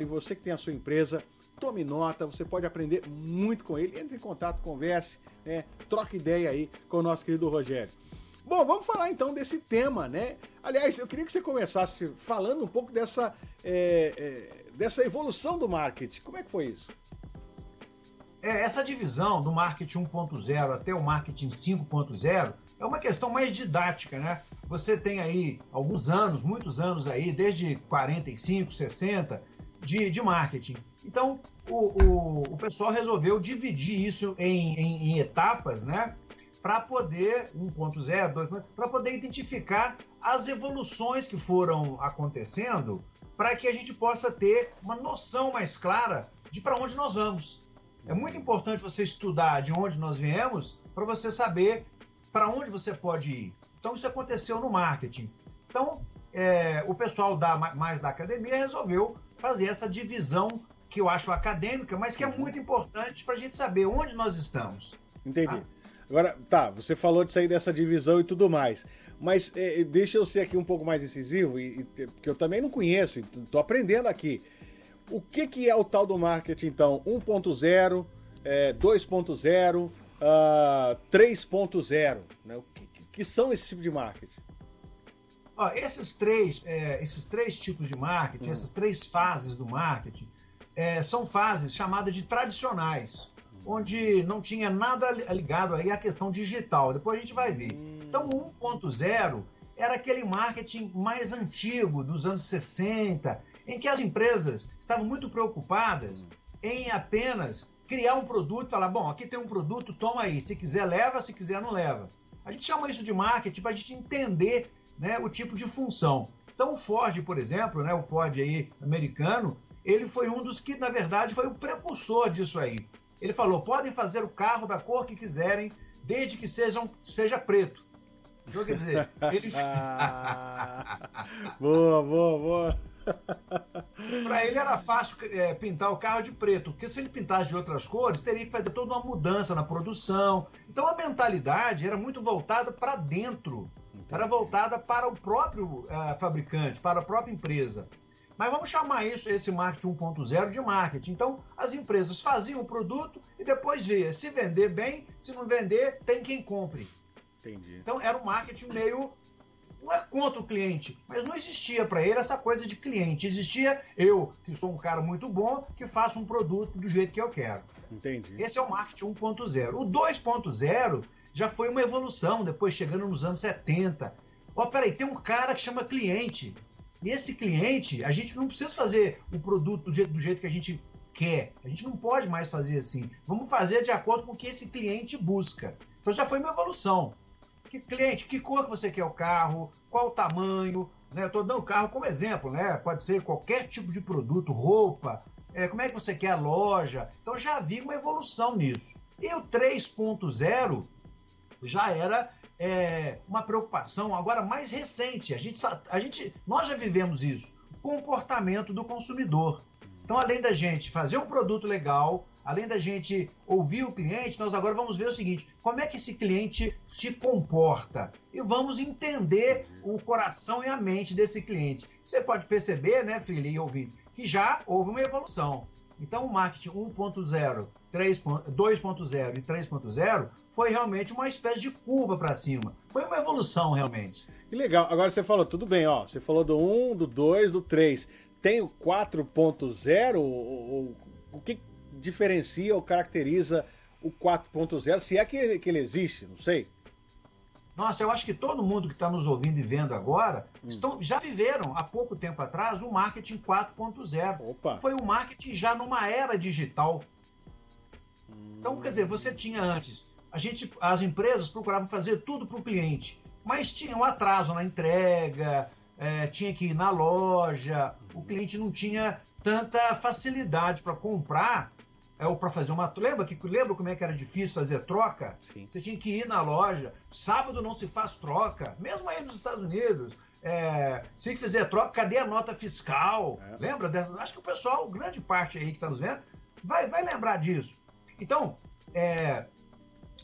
E você que tem a sua empresa, tome nota, você pode aprender muito com ele. Entre em contato, converse, né? troque ideia aí com o nosso querido Rogério. Bom, vamos falar então desse tema, né? Aliás, eu queria que você começasse falando um pouco dessa, é, é, dessa evolução do marketing. Como é que foi isso? É, essa divisão do marketing 1.0 até o marketing 5.0 é uma questão mais didática, né? Você tem aí alguns anos, muitos anos aí, desde 45, 60, de, de marketing. Então, o, o, o pessoal resolveu dividir isso em, em, em etapas, né? Para poder, 1.0, 2.0, para poder identificar as evoluções que foram acontecendo, para que a gente possa ter uma noção mais clara de para onde nós vamos. É muito importante você estudar de onde nós viemos para você saber para onde você pode ir. Então, isso aconteceu no marketing. Então, é, o pessoal da, mais da academia resolveu fazer essa divisão que eu acho acadêmica, mas que é uhum. muito importante para a gente saber onde nós estamos. Entendi. Tá? Agora, tá, você falou de sair dessa divisão e tudo mais. Mas é, deixa eu ser aqui um pouco mais incisivo, e, e, porque eu também não conheço, estou aprendendo aqui. O que, que é o tal do marketing, então? 1.0, é, 2.0, uh, 3.0? Né? O que, que são esses tipos de marketing? Ó, esses, três, é, esses três tipos de marketing, hum. essas três fases do marketing, é, são fases chamadas de tradicionais, onde não tinha nada ligado aí à questão digital. Depois a gente vai ver. Hum. Então, o 1.0 era aquele marketing mais antigo, dos anos 60, em que as empresas estavam muito preocupadas em apenas criar um produto falar: bom, aqui tem um produto, toma aí. Se quiser, leva, se quiser, não leva. A gente chama isso de marketing para a gente entender né, o tipo de função. Então, o Ford, por exemplo, né, o Ford aí americano, ele foi um dos que, na verdade, foi o precursor disso aí. Ele falou: podem fazer o carro da cor que quiserem, desde que sejam, seja preto. Então, quer dizer, ele. boa, boa, boa. Para ele era fácil é, pintar o carro de preto, porque se ele pintasse de outras cores, teria que fazer toda uma mudança na produção. Então a mentalidade era muito voltada para dentro, era voltada para o próprio uh, fabricante, para a própria empresa. Mas vamos chamar isso, esse marketing 1.0, de marketing. Então, as empresas faziam o produto e depois via se vender bem, se não vender, tem quem compre. Entendi. Então, era um marketing meio não é contra o cliente, mas não existia para ele essa coisa de cliente. Existia eu, que sou um cara muito bom, que faço um produto do jeito que eu quero. Entendi. Esse é o marketing 1.0. O 2.0 já foi uma evolução, depois chegando nos anos 70. Ó, oh, peraí, tem um cara que chama cliente. E esse cliente, a gente não precisa fazer o produto do jeito, do jeito que a gente quer. A gente não pode mais fazer assim. Vamos fazer de acordo com o que esse cliente busca. Então já foi uma evolução. Que cliente, que cor que você quer o carro, qual o tamanho, né? Eu estou dando o carro como exemplo, né? Pode ser qualquer tipo de produto, roupa, é, como é que você quer a loja. Então já havia uma evolução nisso. E o 3.0 já era é, uma preocupação agora mais recente. A gente, a gente, nós já vivemos isso. O comportamento do consumidor. Então, além da gente fazer um produto legal, além da gente ouvir o cliente, nós agora vamos ver o seguinte: como é que esse cliente se comporta? E vamos entender o coração e a mente desse cliente. Você pode perceber, né, filho e ouvinte, que já houve uma evolução. Então, o marketing 1.0, 2.0 e 3.0 foi realmente uma espécie de curva para cima. Foi uma evolução, realmente. Que legal. Agora você falou, tudo bem, ó. Você falou do 1, do 2, do 3. Tem o 4.0? O que, diferencia ou caracteriza o 4.0, se é que ele, que ele existe, não sei. Nossa, eu acho que todo mundo que está nos ouvindo e vendo agora hum. estão, já viveram há pouco tempo atrás o marketing 4.0. Foi o marketing já numa era digital. Então, quer dizer, você tinha antes, a gente, as empresas procuravam fazer tudo para o cliente, mas tinha um atraso na entrega, é, tinha que ir na loja, o cliente não tinha tanta facilidade para comprar é, ou para fazer uma. Lembra, que, lembra como é que era difícil fazer troca? Sim. Você tinha que ir na loja. Sábado não se faz troca, mesmo aí nos Estados Unidos. É, se fizer troca, cadê a nota fiscal? É. Lembra dessa? Acho que o pessoal, grande parte aí que está nos vendo, vai, vai lembrar disso. Então, é,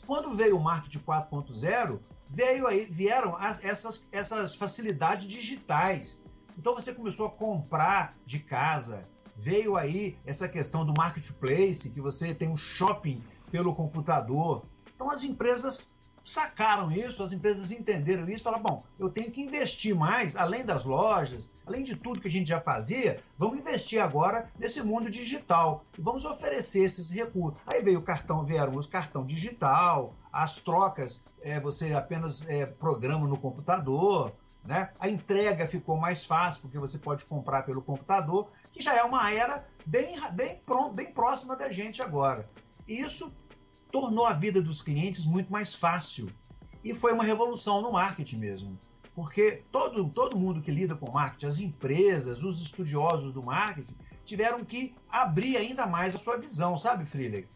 quando veio o marketing 4.0, veio aí, vieram as, essas, essas facilidades digitais. Então você começou a comprar de casa, veio aí essa questão do marketplace, que você tem um shopping pelo computador. Então as empresas sacaram isso, as empresas entenderam isso, falaram, bom, eu tenho que investir mais, além das lojas, além de tudo que a gente já fazia, vamos investir agora nesse mundo digital e vamos oferecer esses recursos. Aí veio o cartão, vieram os cartão digital, as trocas, é, você apenas é, programa no computador, né? A entrega ficou mais fácil porque você pode comprar pelo computador, que já é uma era bem, bem, bem próxima da gente agora. Isso tornou a vida dos clientes muito mais fácil. E foi uma revolução no marketing mesmo. Porque todo, todo mundo que lida com marketing, as empresas, os estudiosos do marketing, tiveram que abrir ainda mais a sua visão, sabe, Freeler?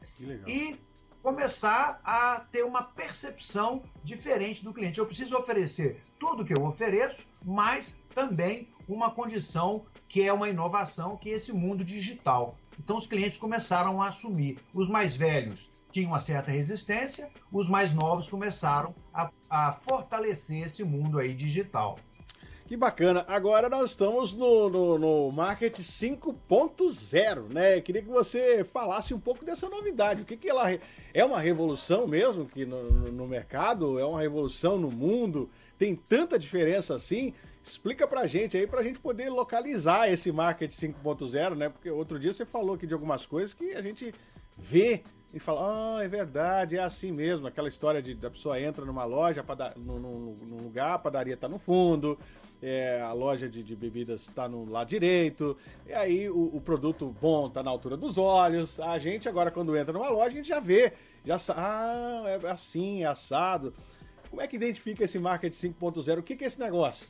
E começar a ter uma percepção diferente do cliente. Eu preciso oferecer tudo que eu ofereço, mas também uma condição que é uma inovação, que é esse mundo digital. Então os clientes começaram a assumir. Os mais velhos tinham uma certa resistência, os mais novos começaram a, a fortalecer esse mundo aí digital. Que bacana. Agora nós estamos no, no, no Market 5.0, né? Queria que você falasse um pouco dessa novidade. O que, que ela é uma revolução mesmo que no, no mercado? É uma revolução no mundo? Tem tanta diferença assim? Explica pra gente aí, pra gente poder localizar esse Market 5.0, né? Porque outro dia você falou aqui de algumas coisas que a gente vê e fala, ah, é verdade, é assim mesmo. Aquela história de da pessoa entra numa loja, pada, num, num, lugar, a padaria tá no fundo, é, a loja de, de bebidas está no lado direito, e aí o, o, produto bom está na altura dos olhos. A gente agora, quando entra numa loja, a gente já vê, já ah, é assim, é assado. Como é que identifica esse marketing 5.0? O que, que é esse negócio?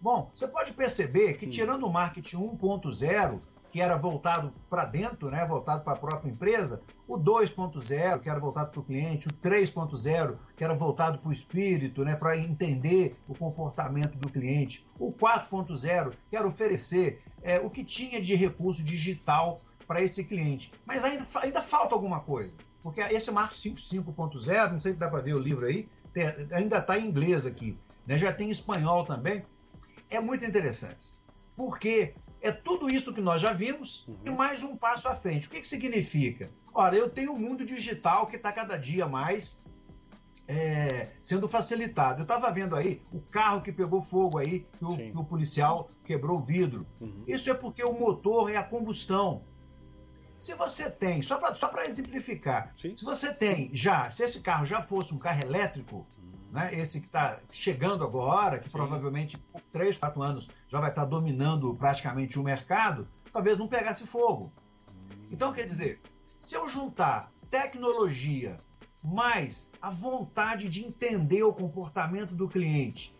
Bom, você pode perceber que tirando o marketing 1.0, que era voltado para dentro, né, voltado para a própria empresa, o 2.0, que era voltado para o cliente, o 3.0, que era voltado para o espírito, né, para entender o comportamento do cliente, o 4.0, que era oferecer é, o que tinha de recurso digital para esse cliente. Mas ainda, ainda falta alguma coisa, porque esse marketing 5.0, não sei se dá para ver o livro aí, tem, ainda está em inglês aqui, né, já tem em espanhol também, é muito interessante. Porque é tudo isso que nós já vimos uhum. e mais um passo à frente. O que, que significa? Olha, eu tenho um mundo digital que está cada dia mais é, sendo facilitado. Eu estava vendo aí o carro que pegou fogo aí, que o, que o policial quebrou o vidro. Uhum. Isso é porque o motor é a combustão. Se você tem, só para só exemplificar, Sim. se você tem já, se esse carro já fosse um carro elétrico, né, esse que está chegando agora, que Sim. provavelmente por 3, 4 anos já vai estar tá dominando praticamente o mercado, talvez não pegasse fogo. Então, quer dizer, se eu juntar tecnologia mais a vontade de entender o comportamento do cliente,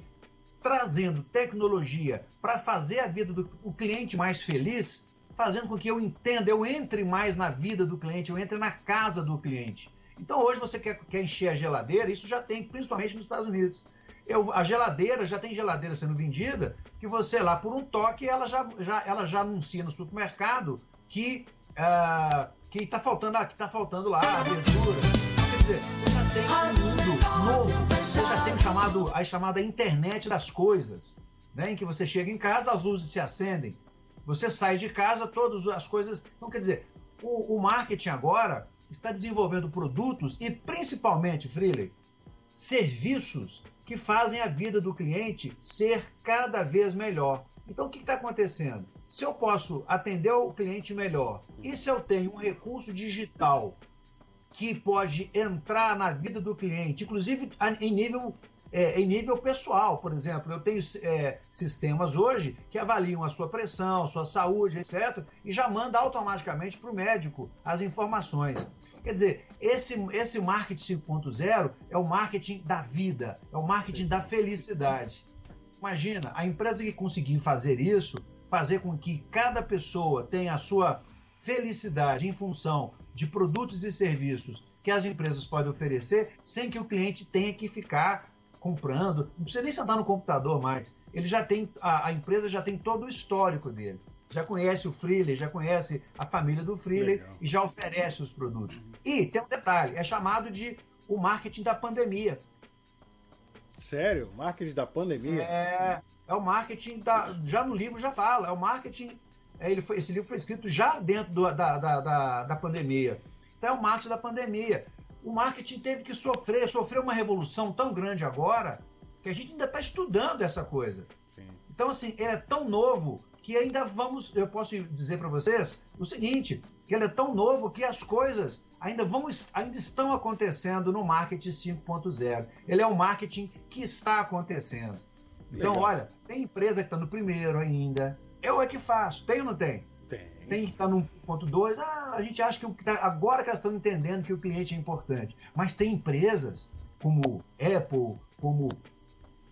trazendo tecnologia para fazer a vida do cliente mais feliz, fazendo com que eu entenda, eu entre mais na vida do cliente, eu entre na casa do cliente. Então hoje você quer, quer encher a geladeira, isso já tem, principalmente nos Estados Unidos. Eu, a geladeira, já tem geladeira sendo vendida, que você lá por um toque, ela já, já, ela já anuncia no supermercado que uh, que está faltando, que tá faltando lá a abertura. Quer dizer, você já tem um mundo novo, você já tem o chamado, a chamada internet das coisas, né? em que você chega em casa, as luzes se acendem, você sai de casa, todas as coisas. Então, quer dizer, o, o marketing agora está desenvolvendo produtos e principalmente, Freely, serviços que fazem a vida do cliente ser cada vez melhor. Então, o que está acontecendo? Se eu posso atender o cliente melhor e se eu tenho um recurso digital que pode entrar na vida do cliente, inclusive em nível é, em nível pessoal, por exemplo. Eu tenho é, sistemas hoje que avaliam a sua pressão, sua saúde, etc., e já manda automaticamente para o médico as informações. Quer dizer, esse, esse marketing 5.0 é o marketing da vida, é o marketing da felicidade. Imagina, a empresa que conseguir fazer isso, fazer com que cada pessoa tenha a sua felicidade em função de produtos e serviços que as empresas podem oferecer, sem que o cliente tenha que ficar comprando, não precisa nem sentar no computador mais. Ele já tem, a, a empresa já tem todo o histórico dele. Já conhece o Freely, já conhece a família do Freely e já oferece os produtos. E tem um detalhe, é chamado de o marketing da pandemia. Sério? Marketing da pandemia? É, é o marketing da. Já no livro já fala, é o marketing É, ele foi, esse livro foi escrito já dentro do, da, da, da, da pandemia. Então é o marketing da pandemia. O marketing teve que sofrer, sofreu uma revolução tão grande agora que a gente ainda está estudando essa coisa. Sim. Então, assim, ele é tão novo que ainda vamos. Eu posso dizer para vocês o seguinte: que ele é tão novo que as coisas ainda, vão, ainda estão acontecendo no marketing 5.0. Ele é um marketing que está acontecendo. Então, Legal. olha, tem empresa que está no primeiro ainda. Eu é que faço. Tem ou não tem? Tem. Tem que estar tá no 1.2. Ah, a gente acha que tá, agora que elas estão entendendo que o cliente é importante. Mas tem empresas como Apple, como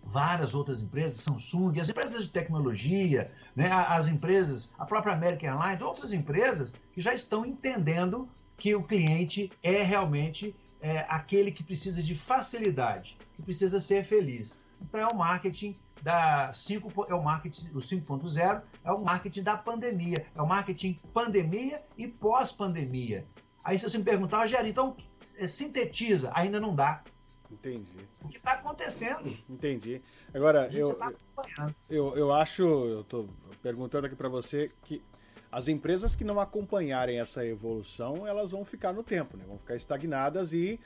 várias outras empresas, Samsung, as empresas de tecnologia, né, as empresas, a própria American Airlines, outras empresas que já estão entendendo que o cliente é realmente é, aquele que precisa de facilidade, que precisa ser feliz. Então é o marketing da 5, é o marketing o 5.0, é o marketing da pandemia, é o marketing pandemia e pós-pandemia. Aí se você me perguntar, Rogério, então é, sintetiza, ainda não dá. Entendi. O que está acontecendo? Entendi. Agora, eu, tá eu, eu acho, eu estou perguntando aqui para você que as empresas que não acompanharem essa evolução, elas vão ficar no tempo, né? vão ficar estagnadas e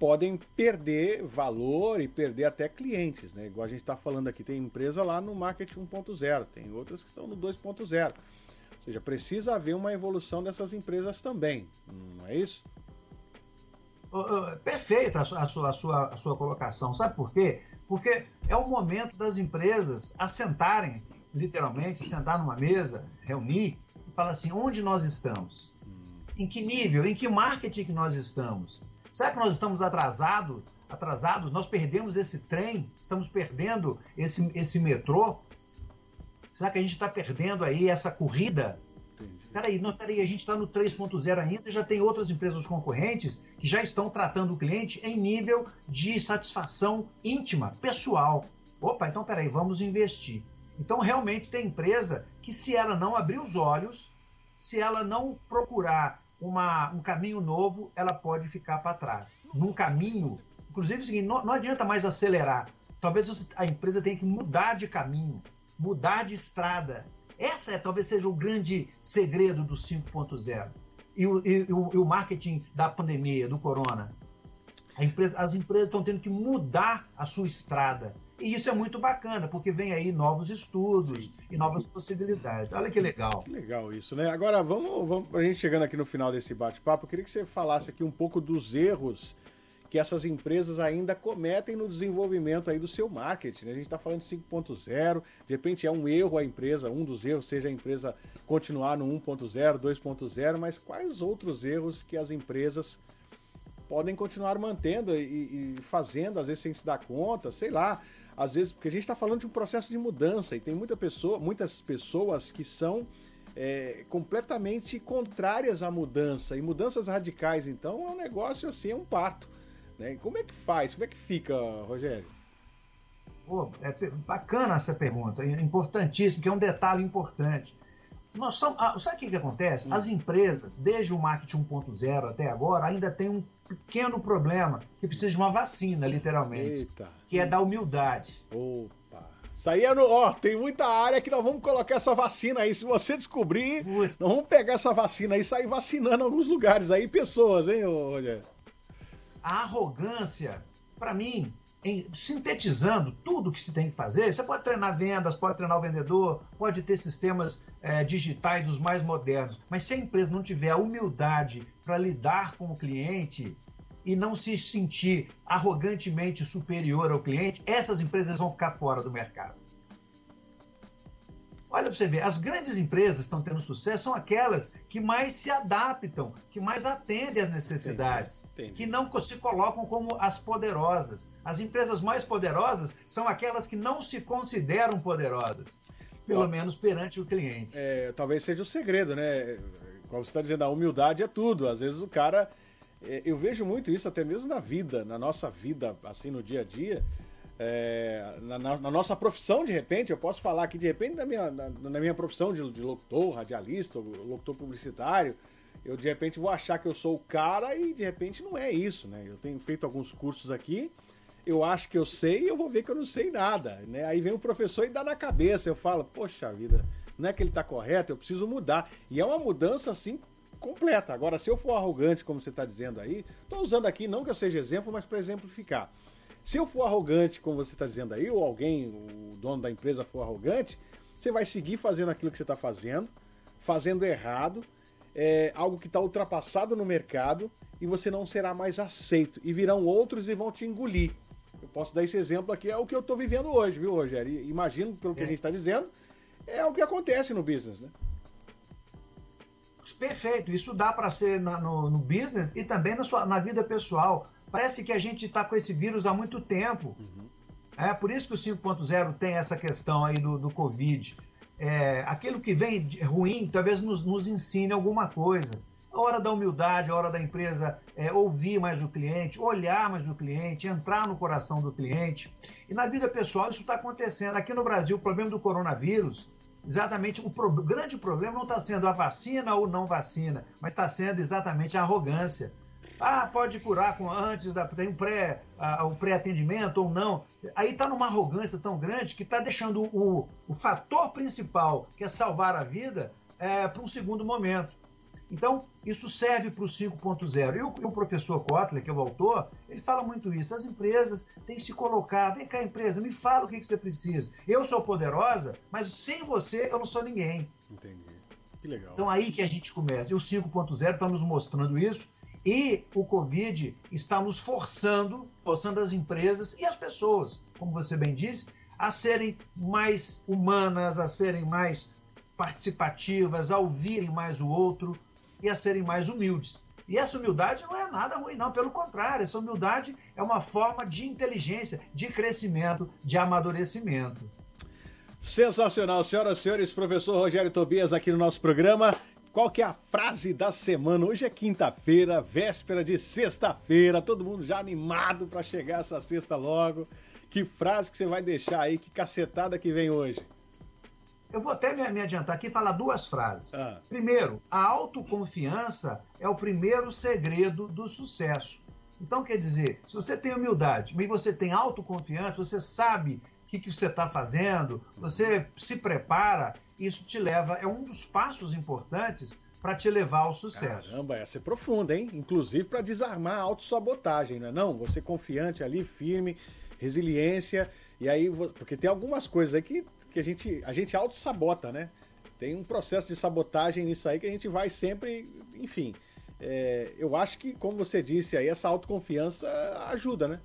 podem perder valor e perder até clientes, né? Igual a gente está falando aqui, tem empresa lá no marketing 1.0, tem outras que estão no 2.0. Ou seja, precisa haver uma evolução dessas empresas também, não é isso? Perfeita a sua, a sua, a sua colocação. Sabe por quê? Porque é o momento das empresas assentarem, literalmente, sentar numa mesa, reunir e falar assim: onde nós estamos? Em que nível? Em que marketing que nós estamos? Será que nós estamos atrasados? Atrasados? Nós perdemos esse trem? Estamos perdendo esse, esse metrô? Será que a gente está perdendo aí essa corrida? Peraí, não, peraí, a gente está no 3.0 ainda e já tem outras empresas concorrentes que já estão tratando o cliente em nível de satisfação íntima, pessoal. Opa, então peraí, vamos investir. Então realmente tem empresa que se ela não abrir os olhos, se ela não procurar uma, um caminho novo, ela pode ficar para trás. Num caminho, inclusive, é seguinte, não, não adianta mais acelerar. Talvez você, a empresa tenha que mudar de caminho, mudar de estrada essa é, talvez seja o grande segredo do 5.0 e o, e, e o marketing da pandemia, do corona. Empresa, as empresas estão tendo que mudar a sua estrada. E isso é muito bacana, porque vem aí novos estudos e novas possibilidades. Olha que legal. Que legal isso, né? Agora, vamos, vamos a gente chegando aqui no final desse bate-papo, eu queria que você falasse aqui um pouco dos erros que essas empresas ainda cometem no desenvolvimento aí do seu marketing. Né? A gente está falando de 5.0, de repente é um erro a empresa, um dos erros seja a empresa continuar no 1.0, 2.0, mas quais outros erros que as empresas podem continuar mantendo e, e, fazendo, às vezes sem se dar conta, sei lá, às vezes, porque a gente está falando de um processo de mudança e tem muita pessoa, muitas pessoas que são é, completamente contrárias à mudança e mudanças radicais, então é um negócio assim, é um parto. Né? Como é que faz? Como é que fica, Rogério? Pô, é bacana essa pergunta, é importantíssimo, que é um detalhe importante. Nós estamos, ah, sabe o que, que acontece? Hum. As empresas, desde o marketing 1.0 até agora, ainda tem um pequeno problema que precisa de uma vacina, literalmente. Eita. Que é da humildade. Opa. Isso aí é no. Ó, tem muita área que nós vamos colocar essa vacina aí. Se você descobrir, nós vamos pegar essa vacina aí e sair vacinando alguns lugares aí, pessoas, hein, Rogério? A arrogância, para mim, em, sintetizando tudo que se tem que fazer, você pode treinar vendas, pode treinar o vendedor, pode ter sistemas é, digitais dos mais modernos, mas se a empresa não tiver a humildade para lidar com o cliente e não se sentir arrogantemente superior ao cliente, essas empresas vão ficar fora do mercado. Olha para você ver, as grandes empresas que estão tendo sucesso são aquelas que mais se adaptam, que mais atendem às necessidades, Entendi. Entendi. que não se colocam como as poderosas. As empresas mais poderosas são aquelas que não se consideram poderosas, pelo menos perante o cliente. É, talvez seja o segredo, né? Como você está dizendo, a humildade é tudo. Às vezes o cara. É, eu vejo muito isso até mesmo na vida, na nossa vida, assim, no dia a dia é, na, na, nossa profissão, de repente, eu posso falar aqui, de repente, na minha, na, na minha profissão de, de, locutor, radialista, locutor publicitário, eu de repente vou achar que eu sou o cara e de repente não é isso, né? Eu tenho feito alguns cursos aqui, eu acho que eu sei e eu vou ver que eu não sei nada, né? Aí vem o professor e dá na cabeça, eu falo, poxa vida, não é que ele está correto, eu preciso mudar. E é uma mudança assim completa. Agora, se eu for arrogante, como você está dizendo aí, estou usando aqui não que eu seja exemplo, mas para exemplificar. Se eu for arrogante, como você está dizendo aí, ou alguém, o dono da empresa for arrogante, você vai seguir fazendo aquilo que você está fazendo, fazendo errado, é, algo que está ultrapassado no mercado e você não será mais aceito. E virão outros e vão te engolir. Eu posso dar esse exemplo aqui, é o que eu estou vivendo hoje, viu, Rogério? E imagino, pelo que é. a gente está dizendo, é o que acontece no business, né? Perfeito, isso dá para ser na, no, no, business e também na, sua, na vida pessoal. Parece que a gente está com esse vírus há muito tempo. Uhum. É por isso que o 5.0 tem essa questão aí do, do Covid. É, aquilo que vem ruim talvez nos, nos ensine alguma coisa. A hora da humildade, a hora da empresa é, ouvir mais o cliente, olhar mais o cliente, entrar no coração do cliente. E na vida pessoal isso está acontecendo. Aqui no Brasil, o problema do coronavírus, exatamente o pro, grande problema não está sendo a vacina ou não vacina, mas está sendo exatamente a arrogância. Ah, pode curar com antes da tem um pré, uh, o pré-atendimento ou não. Aí está numa arrogância tão grande que está deixando o, o fator principal, que é salvar a vida, é, para um segundo momento. Então, isso serve para o 5.0. E o, o, professor Kotler, que é o autor, ele fala muito isso. As empresas têm que se colocar. Vem cá, empresa, me fala o que, que você precisa. Eu sou poderosa, mas sem você eu não sou ninguém. Entendi. Que legal. Então, aí que a gente começa. E o 5.0 está nos mostrando isso. E o Covid está nos forçando, forçando as empresas e as pessoas, como você bem disse, a serem mais humanas, a serem mais participativas, a ouvirem mais o outro, e a serem mais humildes. E essa humildade não é nada ruim, não. Pelo contrário, essa humildade é uma forma de inteligência, de crescimento, de amadurecimento. Sensacional, senhoras e senhores, professor Rogério Tobias aqui no nosso programa. Qual que é a frase da semana? Hoje é quinta-feira, véspera de sexta-feira, todo mundo já animado para chegar essa sexta logo. Que frase que você vai deixar aí? Que cacetada que vem hoje? Eu vou até me, adiantar aqui e falar duas frases. Ah. Primeiro, a autoconfiança é o primeiro segredo do sucesso. Então, quer dizer, se você tem humildade, mas você tem autoconfiança, você sabe o que, que você está fazendo, você se prepara, isso te leva, é um dos passos importantes para te levar ao sucesso. Caramba, essa é profunda, hein? Inclusive para desarmar a autossabotagem, não é não? Você confiante ali, firme, resiliência, e aí, porque tem algumas coisas aí que que a gente, a gente auto-sabota, né? Tem um processo de sabotagem nisso aí que a gente vai sempre, enfim. É, eu acho que, como você disse aí, essa autoconfiança ajuda, né?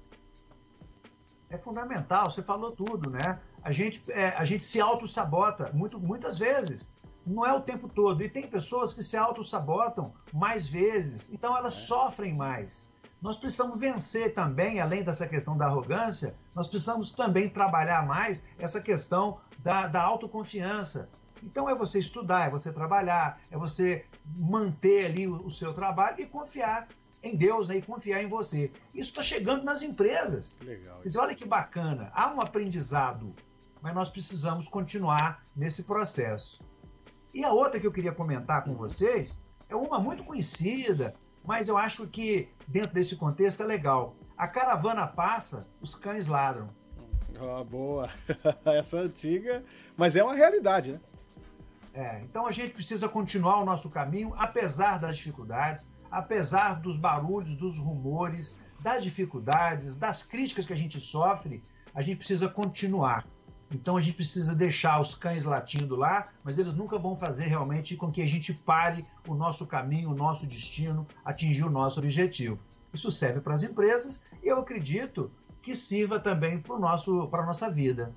É fundamental, você falou tudo, né? A gente, é, a gente se auto-sabota muito, muitas vezes. Não é o tempo todo. E tem pessoas que se auto-sabotam mais vezes. Então elas é. sofrem mais nós precisamos vencer também, além dessa questão da arrogância, nós precisamos também trabalhar mais essa questão da, da autoconfiança. Então é você estudar, é você trabalhar, é você manter ali o, o seu trabalho e confiar em Deus né, e confiar em você. Isso está chegando nas empresas. Legal. Diz, olha que bacana, há um aprendizado, mas nós precisamos continuar nesse processo. E a outra que eu queria comentar com vocês é uma muito conhecida, mas eu acho que dentro desse contexto é legal. A caravana passa, os cães ladram. Ah, boa. Essa é antiga, mas é uma realidade, né? É, então a gente precisa continuar o nosso caminho, apesar das dificuldades, apesar dos barulhos, dos rumores, das dificuldades, das críticas que a gente sofre, a gente precisa continuar. Então a gente precisa deixar os cães latindo lá, mas eles nunca vão fazer realmente com que a gente pare o nosso caminho, o nosso destino, atingir o nosso objetivo. Isso serve para as empresas e eu acredito que sirva também para a nossa vida.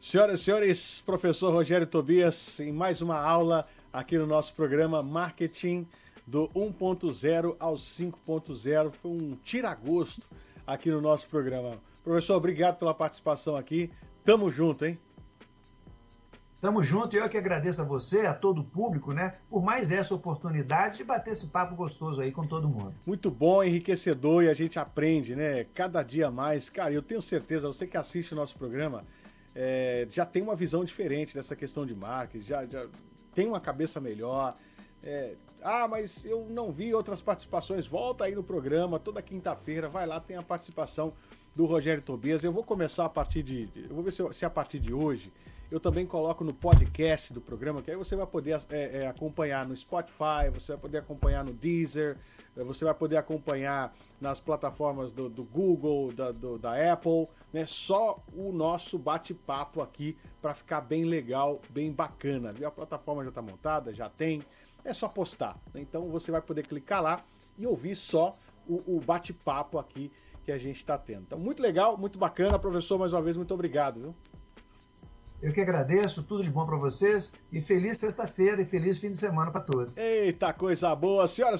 Senhoras e senhores, professor Rogério Tobias, em mais uma aula aqui no nosso programa Marketing do 1.0 ao 5.0. Foi um tiragosto aqui no nosso programa. Professor, obrigado pela participação aqui. Tamo junto, hein? Tamo junto e eu que agradeço a você, a todo o público, né, por mais essa oportunidade de bater esse papo gostoso aí com todo mundo. Muito bom, enriquecedor e a gente aprende, né, cada dia mais. Cara, eu tenho certeza, você que assiste o nosso programa, é, já tem uma visão diferente dessa questão de marketing, já, já tem uma cabeça melhor. É, ah, mas eu não vi outras participações. Volta aí no programa, toda quinta-feira, vai lá, tem a participação do Rogério Tobias. Eu vou começar a partir de. Eu vou ver se, se a partir de hoje eu também coloco no podcast do programa, que aí você vai poder é, é, acompanhar no Spotify, você vai poder acompanhar no Deezer, é, você vai poder acompanhar nas plataformas do, do Google, da, do, da Apple, né? Só o nosso bate-papo aqui para ficar bem legal, bem bacana. Viu? A plataforma já está montada, já tem, é só postar. Né? Então você vai poder clicar lá e ouvir só o, o bate-papo aqui que a gente está tendo. Então, muito legal, muito bacana. Professor, mais uma vez, muito obrigado. Viu? Eu que agradeço, tudo de bom para vocês e feliz sexta-feira e feliz fim de semana para todos. Eita, coisa boa. Senhoras e